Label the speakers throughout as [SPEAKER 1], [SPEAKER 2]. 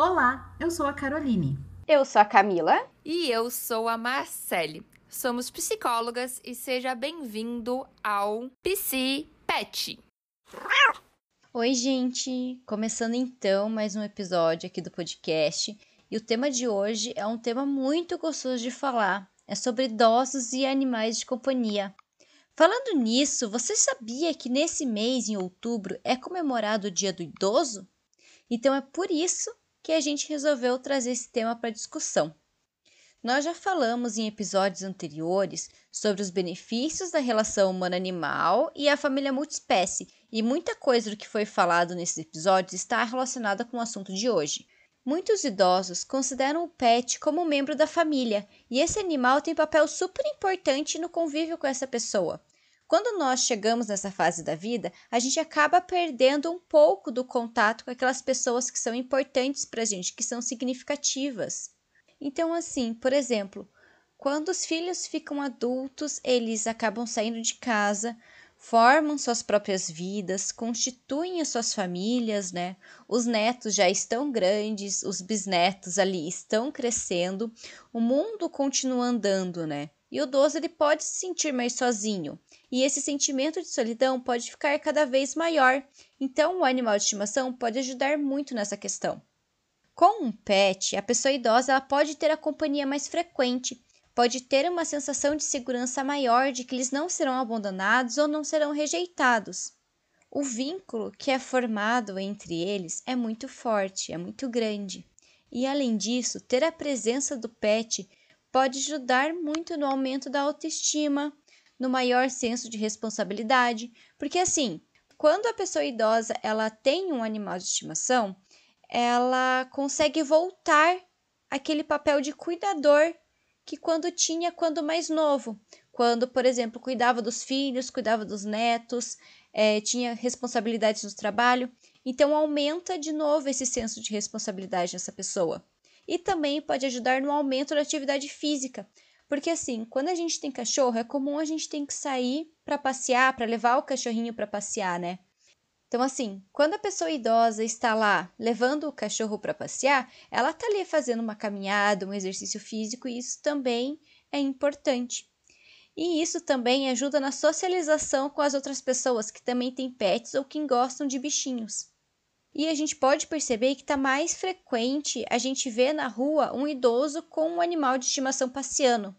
[SPEAKER 1] Olá, eu sou a Caroline.
[SPEAKER 2] Eu sou a Camila.
[SPEAKER 3] E eu sou a Marcele. Somos psicólogas e seja bem-vindo ao PC Pet.
[SPEAKER 2] Oi, gente! Começando então mais um episódio aqui do podcast. E o tema de hoje é um tema muito gostoso de falar. É sobre idosos e animais de companhia. Falando nisso, você sabia que nesse mês, em outubro, é comemorado o Dia do Idoso? Então é por isso que a gente resolveu trazer esse tema para discussão. Nós já falamos em episódios anteriores sobre os benefícios da relação humano-animal e a família multiespécie, e muita coisa do que foi falado nesses episódios está relacionada com o assunto de hoje. Muitos idosos consideram o pet como um membro da família, e esse animal tem papel super importante no convívio com essa pessoa. Quando nós chegamos nessa fase da vida, a gente acaba perdendo um pouco do contato com aquelas pessoas que são importantes para a gente, que são significativas. Então, assim, por exemplo, quando os filhos ficam adultos, eles acabam saindo de casa, formam suas próprias vidas, constituem as suas famílias, né? Os netos já estão grandes, os bisnetos ali estão crescendo, o mundo continua andando, né? E o idoso ele pode se sentir mais sozinho. E esse sentimento de solidão pode ficar cada vez maior. Então, o animal de estimação pode ajudar muito nessa questão. Com um pet, a pessoa idosa ela pode ter a companhia mais frequente, pode ter uma sensação de segurança maior de que eles não serão abandonados ou não serão rejeitados. O vínculo que é formado entre eles é muito forte, é muito grande. E além disso, ter a presença do pet pode ajudar muito no aumento da autoestima, no maior senso de responsabilidade, porque assim, quando a pessoa idosa ela tem um animal de estimação, ela consegue voltar aquele papel de cuidador que quando tinha quando mais novo, quando, por exemplo, cuidava dos filhos, cuidava dos netos, é, tinha responsabilidades no trabalho, então aumenta de novo esse senso de responsabilidade nessa pessoa e também pode ajudar no aumento da atividade física. Porque assim, quando a gente tem cachorro, é comum a gente ter que sair para passear, para levar o cachorrinho para passear, né? Então assim, quando a pessoa idosa está lá levando o cachorro para passear, ela está ali fazendo uma caminhada, um exercício físico, e isso também é importante. E isso também ajuda na socialização com as outras pessoas que também têm pets ou que gostam de bichinhos. E a gente pode perceber que está mais frequente a gente ver na rua um idoso com um animal de estimação passeando.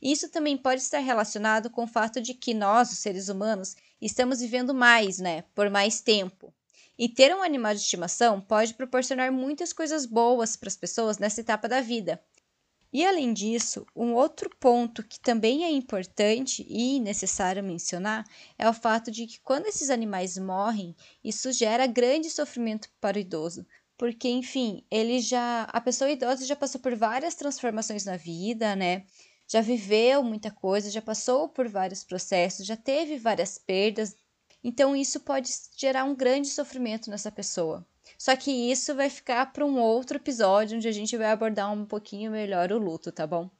[SPEAKER 2] Isso também pode estar relacionado com o fato de que nós, os seres humanos, estamos vivendo mais, né, por mais tempo. E ter um animal de estimação pode proporcionar muitas coisas boas para as pessoas nessa etapa da vida. E além disso, um outro ponto que também é importante e necessário mencionar é o fato de que quando esses animais morrem, isso gera grande sofrimento para o idoso, porque enfim, ele já a pessoa idosa já passou por várias transformações na vida, né? Já viveu muita coisa, já passou por vários processos, já teve várias perdas. Então isso pode gerar um grande sofrimento nessa pessoa. Só que isso vai ficar para um outro episódio onde a gente vai abordar um pouquinho melhor o luto, tá bom?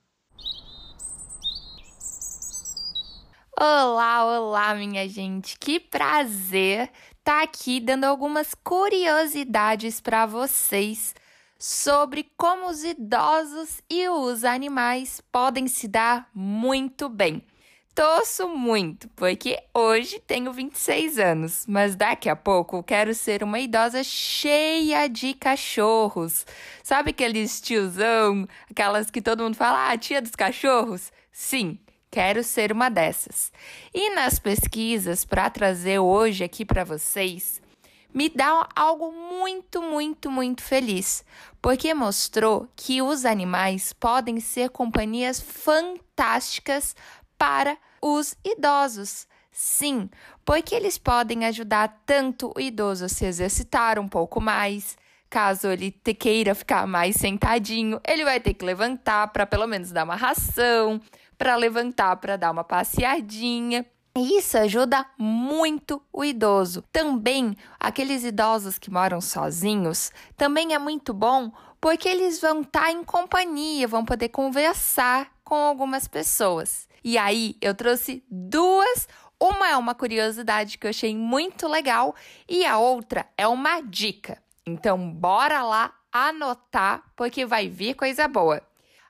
[SPEAKER 3] Olá, olá, minha gente. Que prazer estar tá aqui dando algumas curiosidades para vocês sobre como os idosos e os animais podem se dar muito bem torço muito, porque hoje tenho 26 anos, mas daqui a pouco quero ser uma idosa cheia de cachorros. Sabe aqueles tiozão, aquelas que todo mundo fala, ah, tia dos cachorros? Sim, quero ser uma dessas. E nas pesquisas para trazer hoje aqui para vocês, me dá algo muito, muito, muito feliz, porque mostrou que os animais podem ser companhias fantásticas para os idosos. Sim, porque eles podem ajudar tanto o idoso a se exercitar um pouco mais. Caso ele queira ficar mais sentadinho, ele vai ter que levantar para pelo menos dar uma ração, para levantar para dar uma passeadinha. Isso ajuda muito o idoso. Também, aqueles idosos que moram sozinhos, também é muito bom porque eles vão estar tá em companhia, vão poder conversar com algumas pessoas. E aí eu trouxe duas. Uma é uma curiosidade que eu achei muito legal e a outra é uma dica. Então, bora lá anotar, porque vai vir coisa boa.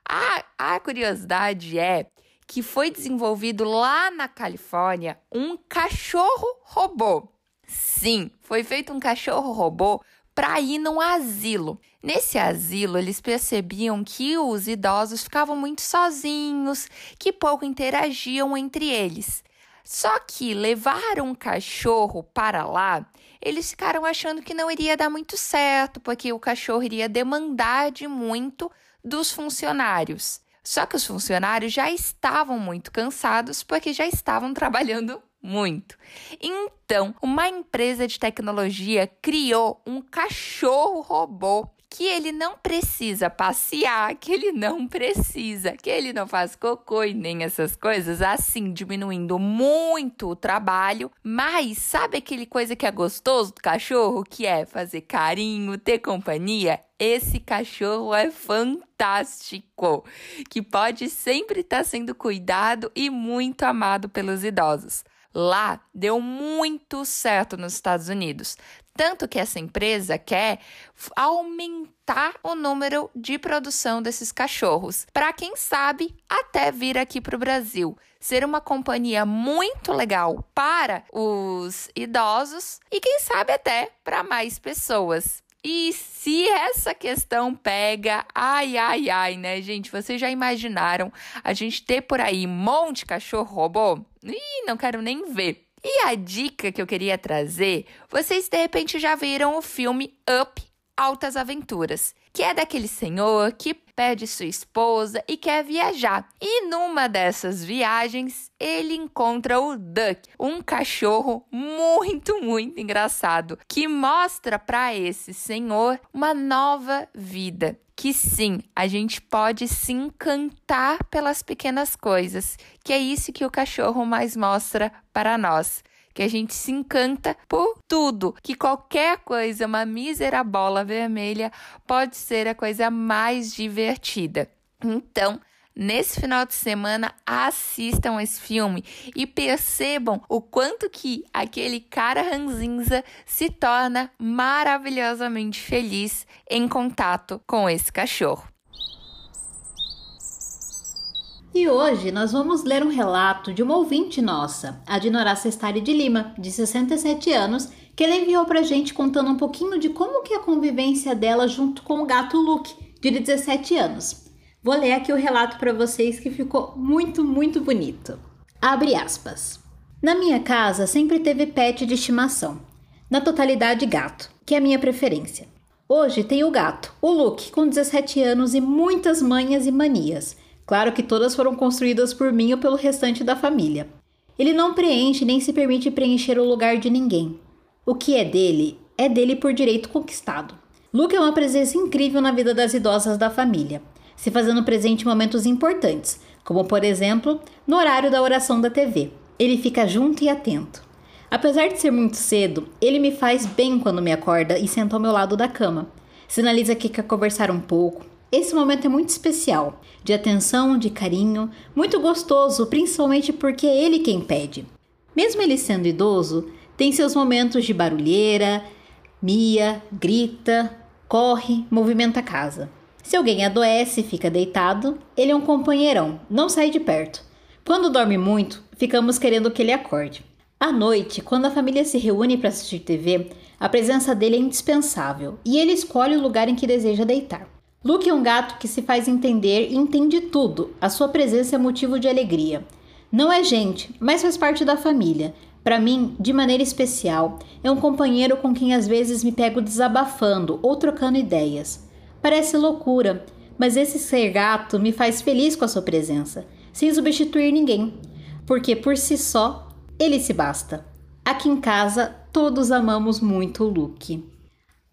[SPEAKER 3] A, a curiosidade é que foi desenvolvido lá na Califórnia um cachorro robô. Sim, foi feito um cachorro robô para ir num asilo. Nesse asilo, eles percebiam que os idosos ficavam muito sozinhos, que pouco interagiam entre eles. Só que levar um cachorro para lá, eles ficaram achando que não iria dar muito certo, porque o cachorro iria demandar de muito dos funcionários. Só que os funcionários já estavam muito cansados porque já estavam trabalhando muito. Então, uma empresa de tecnologia criou um cachorro robô que ele não precisa passear, que ele não precisa, que ele não faz cocô e nem essas coisas, assim, diminuindo muito o trabalho. Mas sabe aquele coisa que é gostoso do cachorro, que é fazer carinho, ter companhia? Esse cachorro é fantástico, que pode sempre estar sendo cuidado e muito amado pelos idosos. Lá deu muito certo nos Estados Unidos. Tanto que essa empresa quer aumentar o número de produção desses cachorros, para quem sabe até vir aqui para o Brasil. Ser uma companhia muito legal para os idosos e quem sabe até para mais pessoas. E se essa questão pega, ai, ai, ai, né, gente? Vocês já imaginaram a gente ter por aí um monte de cachorro robô? Ih, não quero nem ver. E a dica que eu queria trazer, vocês de repente já viram o filme Up Altas Aventuras, que é daquele senhor que perde sua esposa e quer viajar. E numa dessas viagens, ele encontra o Duck, um cachorro muito, muito engraçado, que mostra para esse senhor uma nova vida que sim, a gente pode se encantar pelas pequenas coisas, que é isso que o cachorro mais mostra para nós. Que a gente se encanta por tudo, que qualquer coisa, uma mísera bola vermelha, pode ser a coisa mais divertida. Então, nesse final de semana, assistam esse filme e percebam o quanto que aquele cara ranzinza se torna maravilhosamente feliz em contato com esse cachorro.
[SPEAKER 1] E hoje nós vamos ler um relato de uma ouvinte nossa, a Dinorá Sestari de Lima, de 67 anos, que ela enviou pra gente contando um pouquinho de como que é a convivência dela junto com o gato Luke, de 17 anos. Vou ler aqui o relato para vocês que ficou muito, muito bonito. Abre aspas. Na minha casa sempre teve pet de estimação, na totalidade gato, que é a minha preferência. Hoje tenho o gato, o Luke, com 17 anos e muitas manhas e manias. Claro que todas foram construídas por mim ou pelo restante da família. Ele não preenche nem se permite preencher o lugar de ninguém. O que é dele, é dele por direito conquistado. Luke é uma presença incrível na vida das idosas da família se fazendo presente em momentos importantes, como por exemplo no horário da oração da TV. Ele fica junto e atento. Apesar de ser muito cedo, ele me faz bem quando me acorda e senta ao meu lado da cama. Sinaliza que quer conversar um pouco. Esse momento é muito especial, de atenção, de carinho, muito gostoso, principalmente porque é ele quem pede. Mesmo ele sendo idoso, tem seus momentos de barulheira, mia, grita, corre, movimenta a casa. Se alguém adoece e fica deitado, ele é um companheirão, não sai de perto. Quando dorme muito, ficamos querendo que ele acorde. À noite, quando a família se reúne para assistir TV, a presença dele é indispensável e ele escolhe o lugar em que deseja deitar. Luke é um gato que se faz entender e entende tudo. A sua presença é motivo de alegria. Não é gente, mas faz parte da família. Para mim, de maneira especial, é um companheiro com quem às vezes me pego desabafando ou trocando ideias. Parece loucura, mas esse ser gato me faz feliz com a sua presença, sem substituir ninguém, porque por si só ele se basta. Aqui em casa todos amamos muito o Luke.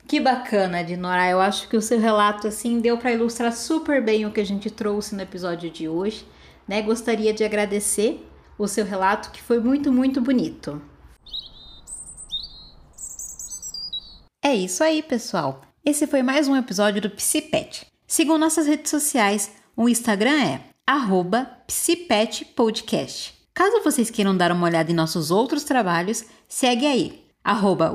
[SPEAKER 1] Que bacana, Dinora. Eu acho que o seu relato assim deu para ilustrar super bem o que a gente trouxe no episódio de hoje, né? Gostaria de agradecer o seu relato que foi muito, muito bonito. É isso aí, pessoal. Esse foi mais um episódio do Psipet. Sigam nossas redes sociais. O Instagram é psipetpodcast. Caso vocês queiram dar uma olhada em nossos outros trabalhos, segue aí, arroba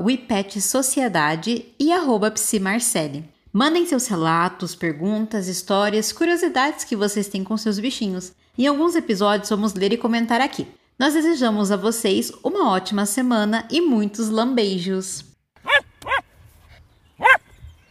[SPEAKER 1] Sociedade e arroba Psimarcele. Mandem seus relatos, perguntas, histórias, curiosidades que vocês têm com seus bichinhos. Em alguns episódios vamos ler e comentar aqui. Nós desejamos a vocês uma ótima semana e muitos lambeijos!